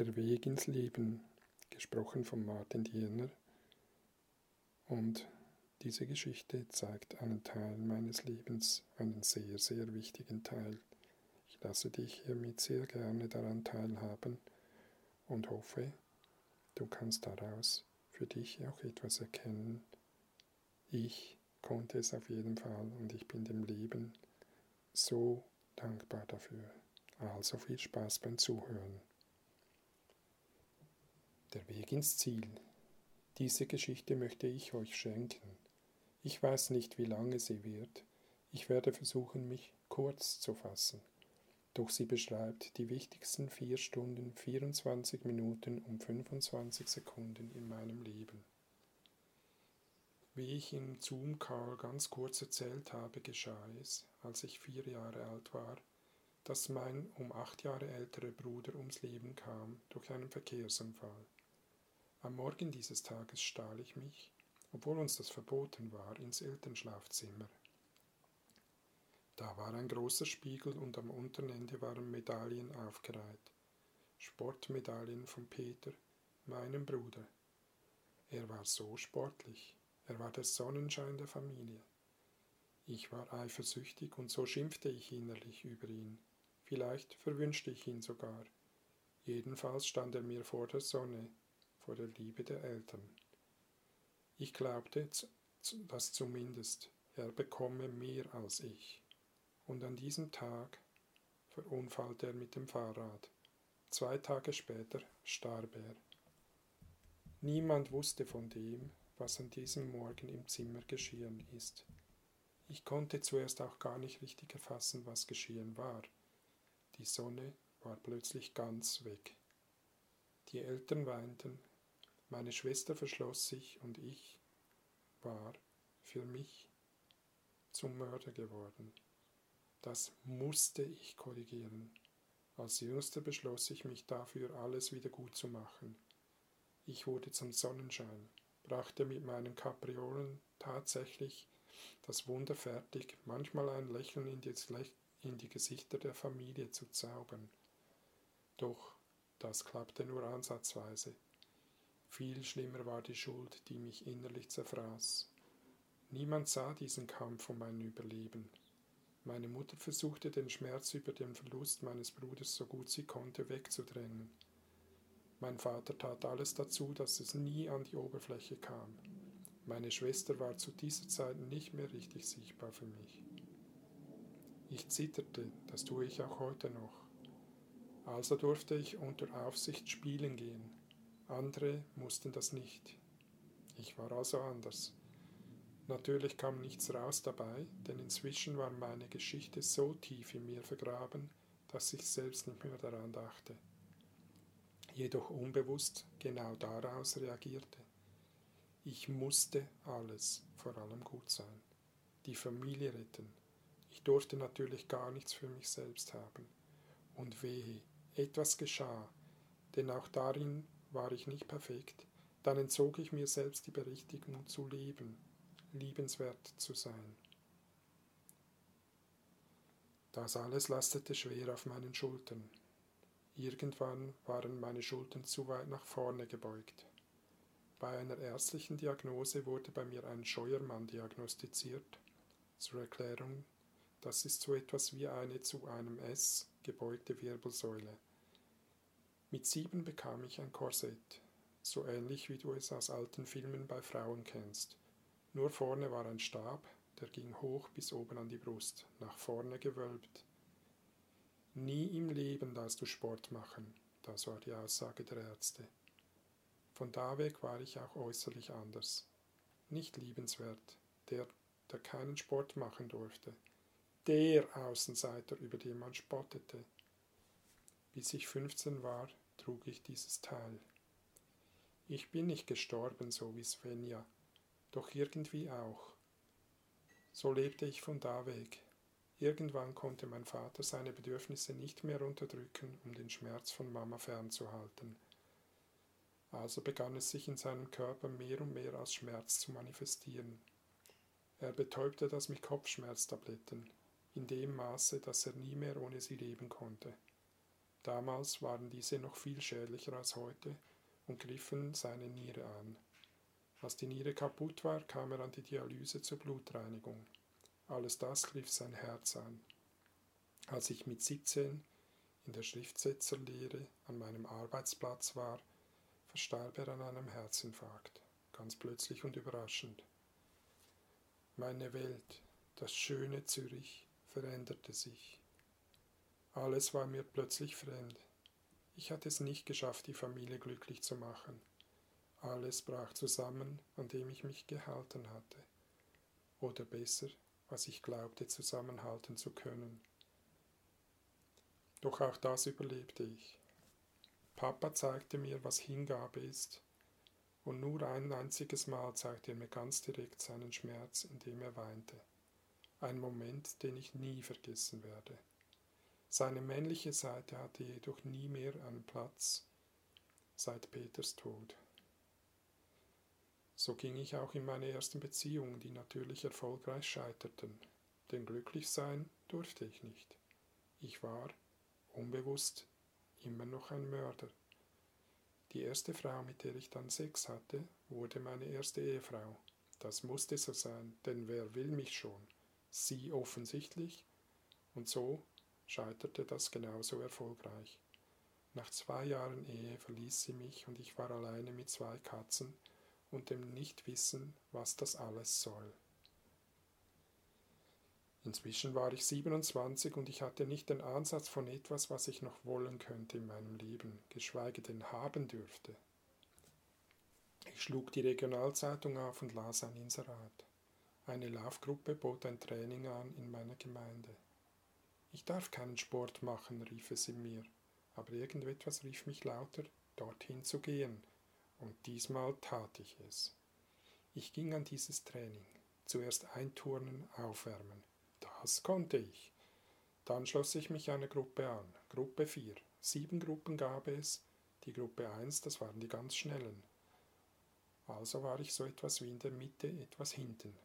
Der Weg ins Leben, gesprochen von Martin Diener. Und diese Geschichte zeigt einen Teil meines Lebens, einen sehr, sehr wichtigen Teil. Ich lasse dich hiermit sehr gerne daran teilhaben und hoffe, du kannst daraus für dich auch etwas erkennen. Ich konnte es auf jeden Fall und ich bin dem Leben so dankbar dafür. Also viel Spaß beim Zuhören. Der Weg ins Ziel. Diese Geschichte möchte ich euch schenken. Ich weiß nicht, wie lange sie wird. Ich werde versuchen, mich kurz zu fassen. Doch sie beschreibt die wichtigsten vier Stunden, 24 Minuten und 25 Sekunden in meinem Leben. Wie ich im Zoom-Call ganz kurz erzählt habe, geschah es, als ich vier Jahre alt war, dass mein um acht Jahre älterer Bruder ums Leben kam durch einen Verkehrsunfall. Am Morgen dieses Tages stahl ich mich, obwohl uns das verboten war, ins Elternschlafzimmer. Da war ein großer Spiegel und am unteren Ende waren Medaillen aufgereiht. Sportmedaillen von Peter, meinem Bruder. Er war so sportlich, er war der Sonnenschein der Familie. Ich war eifersüchtig und so schimpfte ich innerlich über ihn. Vielleicht verwünschte ich ihn sogar. Jedenfalls stand er mir vor der Sonne, vor der Liebe der Eltern. Ich glaubte, dass zumindest er bekomme mehr als ich. Und an diesem Tag verunfallte er mit dem Fahrrad. Zwei Tage später starb er. Niemand wusste von dem, was an diesem Morgen im Zimmer geschehen ist. Ich konnte zuerst auch gar nicht richtig erfassen, was geschehen war. Die Sonne war plötzlich ganz weg. Die Eltern weinten, meine Schwester verschloss sich und ich war für mich zum Mörder geworden. Das musste ich korrigieren. Als Jüngster beschloss ich mich dafür, alles wieder gut zu machen. Ich wurde zum Sonnenschein, brachte mit meinen Kapriolen tatsächlich das Wunder fertig, manchmal ein Lächeln in die, in die Gesichter der Familie zu zaubern. Doch das klappte nur ansatzweise. Viel schlimmer war die Schuld, die mich innerlich zerfraß. Niemand sah diesen Kampf um mein Überleben. Meine Mutter versuchte den Schmerz über den Verlust meines Bruders so gut sie konnte wegzudrängen. Mein Vater tat alles dazu, dass es nie an die Oberfläche kam. Meine Schwester war zu dieser Zeit nicht mehr richtig sichtbar für mich. Ich zitterte, das tue ich auch heute noch. Also durfte ich unter Aufsicht spielen gehen. Andere mussten das nicht. Ich war also anders. Natürlich kam nichts raus dabei, denn inzwischen war meine Geschichte so tief in mir vergraben, dass ich selbst nicht mehr daran dachte. Jedoch unbewusst genau daraus reagierte. Ich musste alles, vor allem gut sein, die Familie retten. Ich durfte natürlich gar nichts für mich selbst haben. Und wehe, etwas geschah, denn auch darin war ich nicht perfekt, dann entzog ich mir selbst die Berechtigung zu leben, liebenswert zu sein. Das alles lastete schwer auf meinen Schultern. Irgendwann waren meine Schultern zu weit nach vorne gebeugt. Bei einer ärztlichen Diagnose wurde bei mir ein Scheuermann diagnostiziert. Zur Erklärung, das ist so etwas wie eine zu einem S gebeugte Wirbelsäule. Mit sieben bekam ich ein Korsett, so ähnlich wie du es aus alten Filmen bei Frauen kennst. Nur vorne war ein Stab, der ging hoch bis oben an die Brust, nach vorne gewölbt. Nie im Leben darfst du Sport machen, das war die Aussage der Ärzte. Von da weg war ich auch äußerlich anders. Nicht liebenswert, der, der keinen Sport machen durfte. Der Außenseiter, über den man spottete. Bis ich 15 war, trug ich dieses Teil. Ich bin nicht gestorben, so wie Svenja, doch irgendwie auch. So lebte ich von da weg. Irgendwann konnte mein Vater seine Bedürfnisse nicht mehr unterdrücken, um den Schmerz von Mama fernzuhalten. Also begann es sich in seinem Körper mehr und mehr als Schmerz zu manifestieren. Er betäubte das mit Kopfschmerztabletten, in dem Maße, dass er nie mehr ohne sie leben konnte. Damals waren diese noch viel schädlicher als heute und griffen seine Niere an. Als die Niere kaputt war, kam er an die Dialyse zur Blutreinigung. Alles das griff sein Herz an. Als ich mit 17 in der Schriftsetzerlehre an meinem Arbeitsplatz war, verstarb er an einem Herzinfarkt, ganz plötzlich und überraschend. Meine Welt, das schöne Zürich, veränderte sich. Alles war mir plötzlich fremd. Ich hatte es nicht geschafft, die Familie glücklich zu machen. Alles brach zusammen, an dem ich mich gehalten hatte. Oder besser, was ich glaubte zusammenhalten zu können. Doch auch das überlebte ich. Papa zeigte mir, was Hingabe ist, und nur ein einziges Mal zeigte er mir ganz direkt seinen Schmerz, indem er weinte. Ein Moment, den ich nie vergessen werde. Seine männliche Seite hatte jedoch nie mehr einen Platz seit Peters Tod. So ging ich auch in meine ersten Beziehungen, die natürlich erfolgreich scheiterten, denn glücklich sein durfte ich nicht. Ich war, unbewusst, immer noch ein Mörder. Die erste Frau, mit der ich dann Sex hatte, wurde meine erste Ehefrau. Das musste so sein, denn wer will mich schon? Sie offensichtlich. Und so scheiterte das genauso erfolgreich. Nach zwei Jahren Ehe verließ sie mich und ich war alleine mit zwei Katzen und dem Nichtwissen, was das alles soll. Inzwischen war ich 27 und ich hatte nicht den Ansatz von etwas, was ich noch wollen könnte in meinem Leben, geschweige denn haben dürfte. Ich schlug die Regionalzeitung auf und las ein Inserat. Eine Laufgruppe bot ein Training an in meiner Gemeinde. Ich darf keinen Sport machen, rief es in mir, aber irgendetwas rief mich lauter, dorthin zu gehen, und diesmal tat ich es. Ich ging an dieses Training. Zuerst einturnen, aufwärmen. Das konnte ich. Dann schloss ich mich einer Gruppe an. Gruppe 4. Sieben Gruppen gab es. Die Gruppe 1, das waren die ganz schnellen. Also war ich so etwas wie in der Mitte, etwas hinten.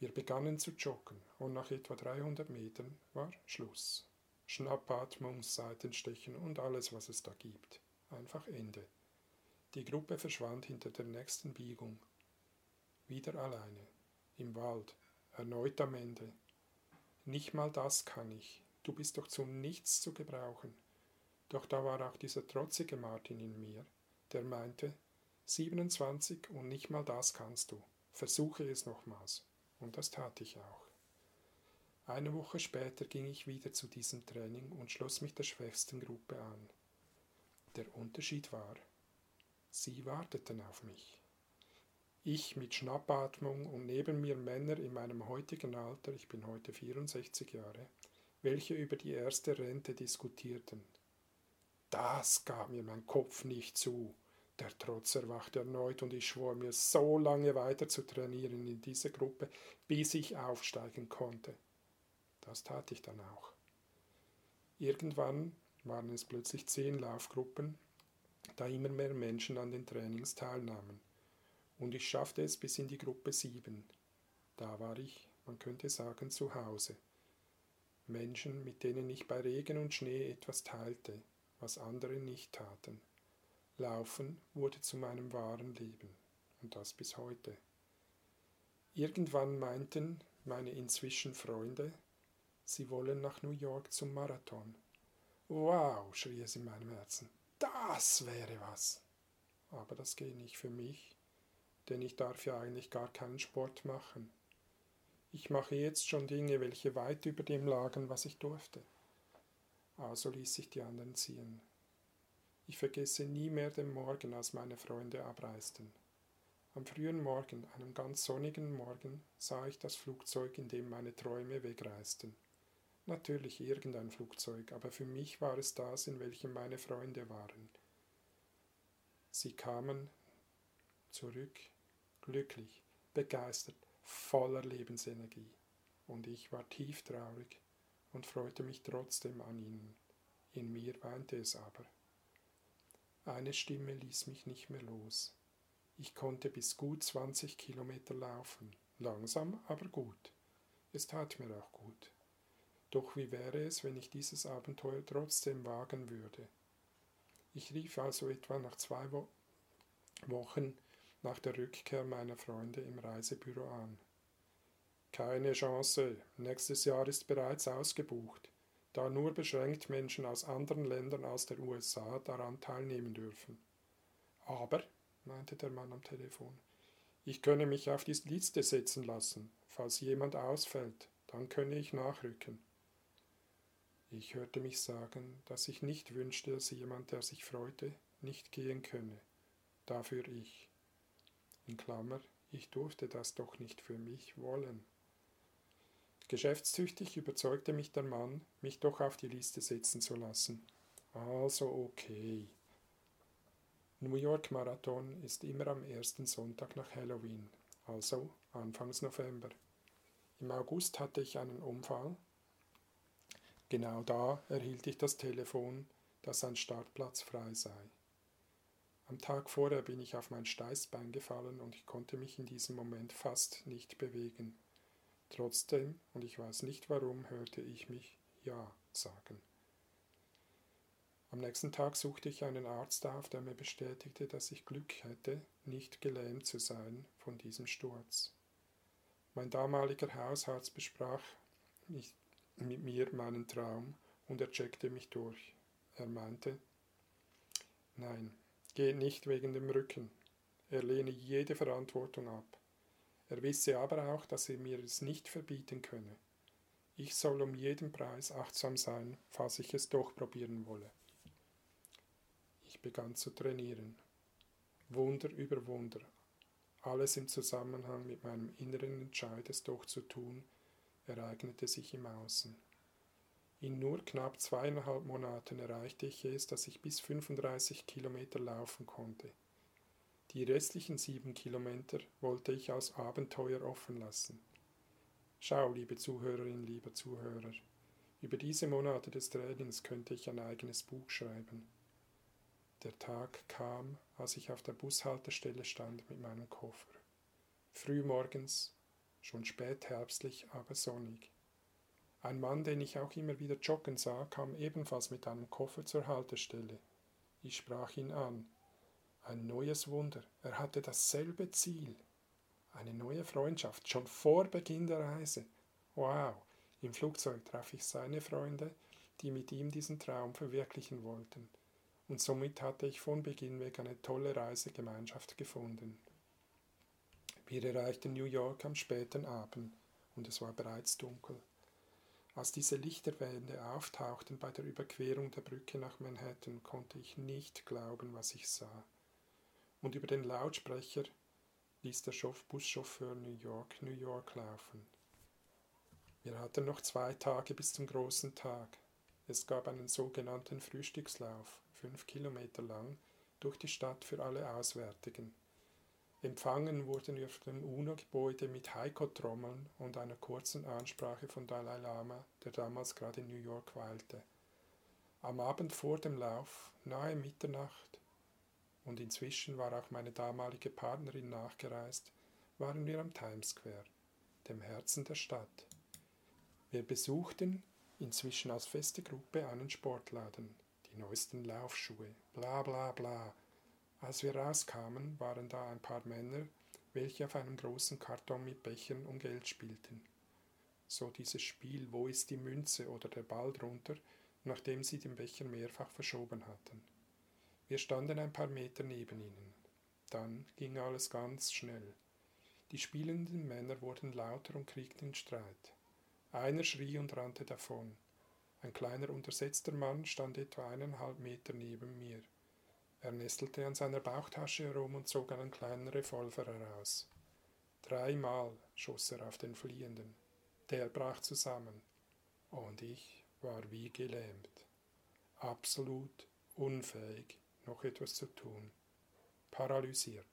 Wir begannen zu joggen und nach etwa 300 Metern war Schluss. Schnappatmung, Seitenstechen und alles, was es da gibt. Einfach Ende. Die Gruppe verschwand hinter der nächsten Biegung. Wieder alleine. Im Wald. Erneut am Ende. Nicht mal das kann ich. Du bist doch zu nichts zu gebrauchen. Doch da war auch dieser trotzige Martin in mir, der meinte, 27 und nicht mal das kannst du. Versuche es nochmals. Und das tat ich auch. Eine Woche später ging ich wieder zu diesem Training und schloss mich der schwächsten Gruppe an. Der Unterschied war, Sie warteten auf mich. Ich mit Schnappatmung und neben mir Männer in meinem heutigen Alter, ich bin heute 64 Jahre, welche über die erste Rente diskutierten. Das gab mir mein Kopf nicht zu. Der Trotz erwachte erneut und ich schwor mir, so lange weiter zu trainieren in dieser Gruppe, bis ich aufsteigen konnte. Das tat ich dann auch. Irgendwann waren es plötzlich zehn Laufgruppen, da immer mehr Menschen an den Trainings teilnahmen. Und ich schaffte es bis in die Gruppe 7. Da war ich, man könnte sagen, zu Hause. Menschen, mit denen ich bei Regen und Schnee etwas teilte, was andere nicht taten. Laufen wurde zu meinem wahren Leben, und das bis heute. Irgendwann meinten meine inzwischen Freunde, sie wollen nach New York zum Marathon. Wow, schrie es in meinem Herzen. Das wäre was. Aber das geht nicht für mich, denn ich darf ja eigentlich gar keinen Sport machen. Ich mache jetzt schon Dinge, welche weit über dem lagen, was ich durfte. Also ließ ich die anderen ziehen. Ich vergesse nie mehr den Morgen, als meine Freunde abreisten. Am frühen Morgen, einem ganz sonnigen Morgen, sah ich das Flugzeug, in dem meine Träume wegreisten. Natürlich irgendein Flugzeug, aber für mich war es das, in welchem meine Freunde waren. Sie kamen zurück, glücklich, begeistert, voller Lebensenergie. Und ich war tief traurig und freute mich trotzdem an ihnen. In mir weinte es aber. Eine Stimme ließ mich nicht mehr los. Ich konnte bis gut 20 Kilometer laufen, langsam, aber gut. Es tat mir auch gut. Doch wie wäre es, wenn ich dieses Abenteuer trotzdem wagen würde? Ich rief also etwa nach zwei Wo Wochen nach der Rückkehr meiner Freunde im Reisebüro an. Keine Chance, nächstes Jahr ist bereits ausgebucht, da nur beschränkt Menschen aus anderen Ländern als der USA daran teilnehmen dürfen. Aber, meinte der Mann am Telefon, ich könne mich auf die Liste setzen lassen. Falls jemand ausfällt, dann könne ich nachrücken. Ich hörte mich sagen, dass ich nicht wünschte, dass jemand, der sich freute, nicht gehen könne. Dafür ich. In Klammer, ich durfte das doch nicht für mich wollen. Geschäftstüchtig überzeugte mich der Mann, mich doch auf die Liste setzen zu lassen. Also okay. New York Marathon ist immer am ersten Sonntag nach Halloween, also Anfangs November. Im August hatte ich einen Unfall. Genau da erhielt ich das Telefon, dass ein Startplatz frei sei. Am Tag vorher bin ich auf mein Steißbein gefallen und ich konnte mich in diesem Moment fast nicht bewegen. Trotzdem, und ich weiß nicht warum, hörte ich mich Ja sagen. Am nächsten Tag suchte ich einen Arzt auf, der mir bestätigte, dass ich Glück hätte, nicht gelähmt zu sein von diesem Sturz. Mein damaliger Hausarzt besprach mit mir meinen Traum und er checkte mich durch. Er meinte, nein, geh nicht wegen dem Rücken. Er lehne jede Verantwortung ab. Er wisse aber auch, dass er mir es nicht verbieten könne. Ich soll um jeden Preis achtsam sein, falls ich es doch probieren wolle. Ich begann zu trainieren. Wunder über Wunder. Alles im Zusammenhang mit meinem inneren Entscheid, es doch zu tun, ereignete sich im Außen. In nur knapp zweieinhalb Monaten erreichte ich es, dass ich bis 35 Kilometer laufen konnte. Die restlichen sieben Kilometer wollte ich als Abenteuer offen lassen. Schau, liebe Zuhörerin, lieber Zuhörer, über diese Monate des Trainings könnte ich ein eigenes Buch schreiben. Der Tag kam, als ich auf der Bushaltestelle stand mit meinem Koffer. Frühmorgens, schon spätherbstlich, aber sonnig. Ein Mann, den ich auch immer wieder joggen sah, kam ebenfalls mit einem Koffer zur Haltestelle. Ich sprach ihn an. Ein neues Wunder, er hatte dasselbe Ziel. Eine neue Freundschaft, schon vor Beginn der Reise. Wow, im Flugzeug traf ich seine Freunde, die mit ihm diesen Traum verwirklichen wollten und somit hatte ich von Beginn weg eine tolle Reisegemeinschaft gefunden. Wir erreichten New York am späten Abend und es war bereits dunkel. Als diese Lichterwände auftauchten bei der Überquerung der Brücke nach Manhattan, konnte ich nicht glauben, was ich sah. Und über den Lautsprecher ließ der Buschauffeur New York, New York laufen. Wir hatten noch zwei Tage bis zum großen Tag. Es gab einen sogenannten Frühstückslauf fünf Kilometer lang, durch die Stadt für alle Auswärtigen. Empfangen wurden wir auf dem UNO-Gebäude mit Heiko-Trommeln und einer kurzen Ansprache von Dalai Lama, der damals gerade in New York weilte. Am Abend vor dem Lauf, nahe Mitternacht, und inzwischen war auch meine damalige Partnerin nachgereist, waren wir am Times Square, dem Herzen der Stadt. Wir besuchten, inzwischen als feste Gruppe, einen Sportladen die neuesten Laufschuhe, bla bla bla. Als wir rauskamen, waren da ein paar Männer, welche auf einem großen Karton mit Bechern um Geld spielten. So dieses Spiel Wo ist die Münze oder der Ball drunter, nachdem sie den Becher mehrfach verschoben hatten. Wir standen ein paar Meter neben ihnen. Dann ging alles ganz schnell. Die spielenden Männer wurden lauter und kriegten Streit. Einer schrie und rannte davon. Ein kleiner untersetzter Mann stand etwa eineinhalb Meter neben mir. Er nestelte an seiner Bauchtasche herum und zog einen kleinen Revolver heraus. Dreimal schoss er auf den Fliehenden. Der brach zusammen. Und ich war wie gelähmt. Absolut unfähig, noch etwas zu tun. Paralysiert.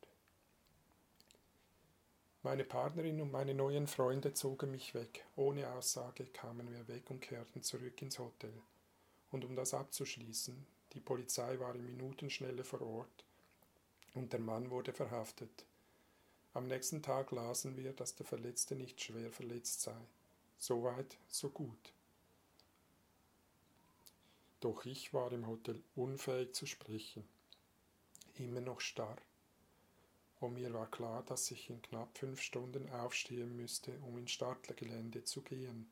Meine Partnerin und meine neuen Freunde zogen mich weg. Ohne Aussage kamen wir weg und kehrten zurück ins Hotel. Und um das abzuschließen, die Polizei war in Minutenschnelle vor Ort und der Mann wurde verhaftet. Am nächsten Tag lasen wir, dass der Verletzte nicht schwer verletzt sei. Soweit, so gut. Doch ich war im Hotel unfähig zu sprechen, immer noch starr. Und mir war klar, dass ich in knapp fünf Stunden aufstehen müsste, um ins Startgelände zu gehen.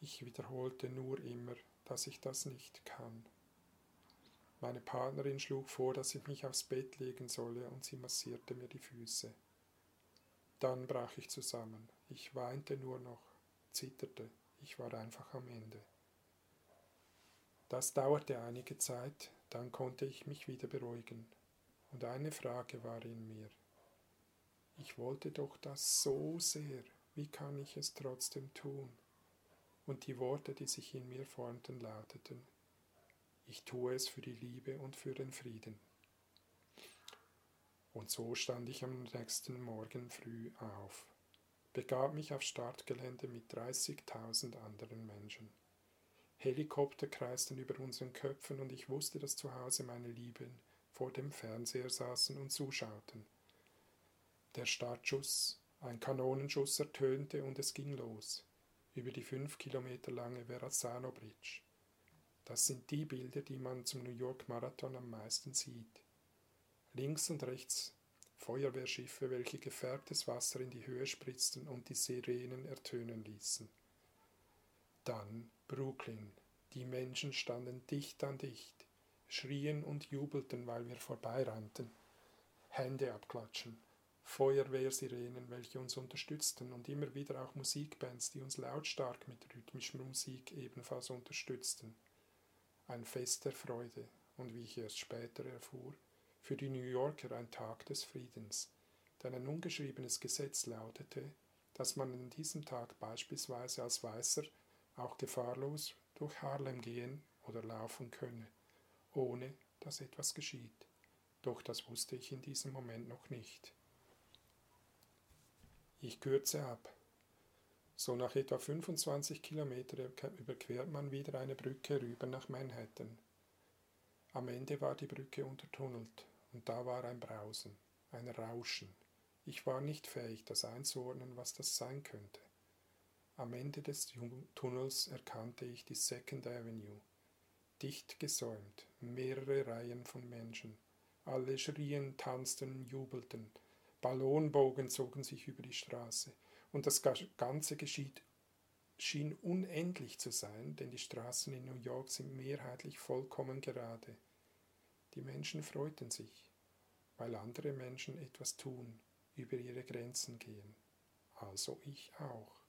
Ich wiederholte nur immer, dass ich das nicht kann. Meine Partnerin schlug vor, dass ich mich aufs Bett legen solle, und sie massierte mir die Füße. Dann brach ich zusammen. Ich weinte nur noch, zitterte. Ich war einfach am Ende. Das dauerte einige Zeit, dann konnte ich mich wieder beruhigen. Und eine Frage war in mir. Ich wollte doch das so sehr. Wie kann ich es trotzdem tun? Und die Worte, die sich in mir formten, lauteten, ich tue es für die Liebe und für den Frieden. Und so stand ich am nächsten Morgen früh auf, begab mich aufs Startgelände mit 30.000 anderen Menschen. Helikopter kreisten über unseren Köpfen und ich wusste, dass zu Hause meine Lieben vor dem Fernseher saßen und zuschauten. Der Startschuss, ein Kanonenschuss ertönte und es ging los, über die fünf Kilometer lange Verrazzano Bridge. Das sind die Bilder, die man zum New York Marathon am meisten sieht. Links und rechts Feuerwehrschiffe, welche gefärbtes Wasser in die Höhe spritzten und die Sirenen ertönen ließen. Dann Brooklyn. Die Menschen standen dicht an dicht, schrien und jubelten, weil wir vorbeirannten. Hände abklatschen, Feuerwehrsirenen, welche uns unterstützten und immer wieder auch Musikbands, die uns lautstark mit rhythmischer Musik ebenfalls unterstützten ein Fest der Freude und wie ich erst später erfuhr, für die New Yorker ein Tag des Friedens, denn ein ungeschriebenes Gesetz lautete, dass man an diesem Tag beispielsweise als Weißer auch gefahrlos durch Harlem gehen oder laufen könne, ohne dass etwas geschieht. Doch das wusste ich in diesem Moment noch nicht. Ich kürze ab. So nach etwa 25 Kilometern überquert man wieder eine Brücke rüber nach Manhattan. Am Ende war die Brücke untertunnelt und da war ein Brausen, ein Rauschen. Ich war nicht fähig, das einzuordnen, was das sein könnte. Am Ende des Tunnels erkannte ich die Second Avenue. Dicht gesäumt, mehrere Reihen von Menschen. Alle schrien, tanzten, jubelten. Ballonbogen zogen sich über die Straße. Und das Ganze geschieht, schien unendlich zu sein, denn die Straßen in New York sind mehrheitlich vollkommen gerade. Die Menschen freuten sich, weil andere Menschen etwas tun, über ihre Grenzen gehen. Also ich auch.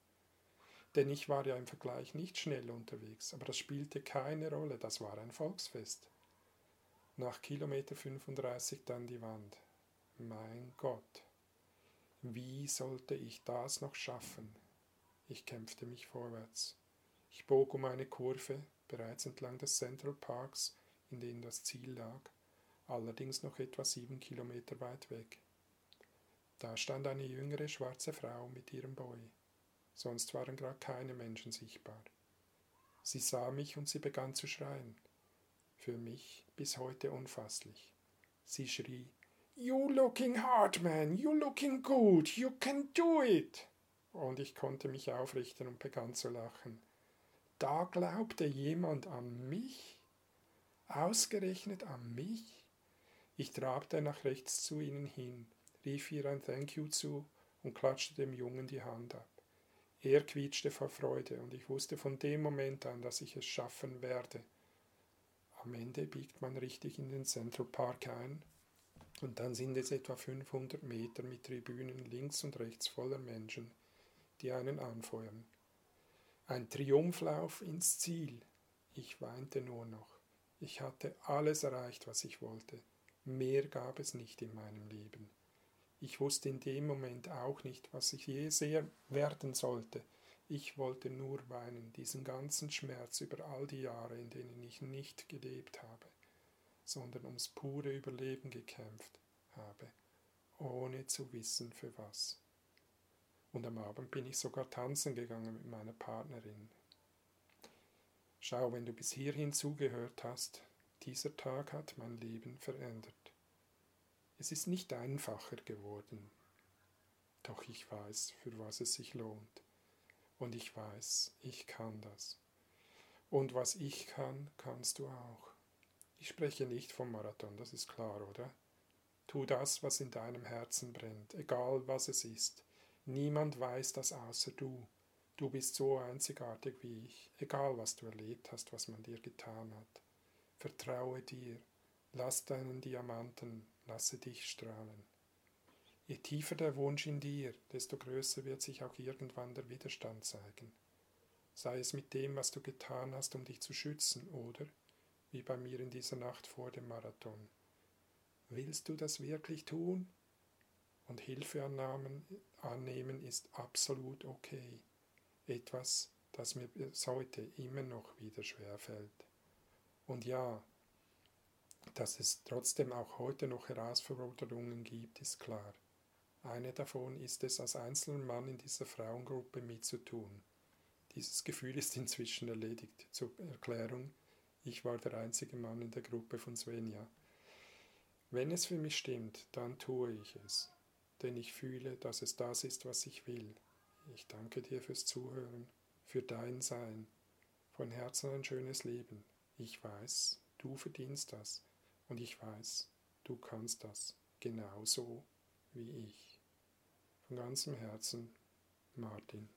Denn ich war ja im Vergleich nicht schnell unterwegs, aber das spielte keine Rolle, das war ein Volksfest. Nach Kilometer 35 dann die Wand. Mein Gott. Wie sollte ich das noch schaffen? Ich kämpfte mich vorwärts. Ich bog um eine Kurve, bereits entlang des Central Parks, in dem das Ziel lag, allerdings noch etwa sieben Kilometer weit weg. Da stand eine jüngere schwarze Frau mit ihrem Boy. Sonst waren gerade keine Menschen sichtbar. Sie sah mich und sie begann zu schreien. Für mich bis heute unfasslich. Sie schrie You looking hard, man, you looking good, you can do it. Und ich konnte mich aufrichten und begann zu lachen. Da glaubte jemand an mich? Ausgerechnet an mich? Ich trabte nach rechts zu ihnen hin, rief ihr ein Thank you zu und klatschte dem Jungen die Hand ab. Er quietschte vor Freude, und ich wusste von dem Moment an, dass ich es schaffen werde. Am Ende biegt man richtig in den Central Park ein und dann sind es etwa 500 Meter mit Tribünen links und rechts voller Menschen, die einen anfeuern. Ein Triumphlauf ins Ziel. Ich weinte nur noch. Ich hatte alles erreicht, was ich wollte. Mehr gab es nicht in meinem Leben. Ich wusste in dem Moment auch nicht, was ich je sehr werden sollte. Ich wollte nur weinen, diesen ganzen Schmerz über all die Jahre, in denen ich nicht gelebt habe sondern ums pure Überleben gekämpft habe, ohne zu wissen für was. Und am Abend bin ich sogar tanzen gegangen mit meiner Partnerin. Schau, wenn du bis hierhin zugehört hast, dieser Tag hat mein Leben verändert. Es ist nicht einfacher geworden, doch ich weiß, für was es sich lohnt. Und ich weiß, ich kann das. Und was ich kann, kannst du auch. Ich spreche nicht vom Marathon, das ist klar, oder? Tu das, was in deinem Herzen brennt, egal was es ist. Niemand weiß das außer du. Du bist so einzigartig wie ich, egal was du erlebt hast, was man dir getan hat. Vertraue dir, lass deinen Diamanten, lasse dich strahlen. Je tiefer der Wunsch in dir, desto größer wird sich auch irgendwann der Widerstand zeigen. Sei es mit dem, was du getan hast, um dich zu schützen, oder, wie bei mir in dieser Nacht vor dem Marathon, Willst du das wirklich tun? Und Hilfe annehmen ist absolut okay. Etwas, das mir bis heute immer noch wieder schwer fällt. Und ja, dass es trotzdem auch heute noch Herausforderungen gibt, ist klar. Eine davon ist es, als einzelner Mann in dieser Frauengruppe mitzutun. Dieses Gefühl ist inzwischen erledigt. Zur Erklärung, ich war der einzige Mann in der Gruppe von Svenja. Wenn es für mich stimmt, dann tue ich es, denn ich fühle, dass es das ist, was ich will. Ich danke dir fürs Zuhören, für dein Sein. Von Herzen ein schönes Leben. Ich weiß, du verdienst das und ich weiß, du kannst das genauso wie ich. Von ganzem Herzen, Martin.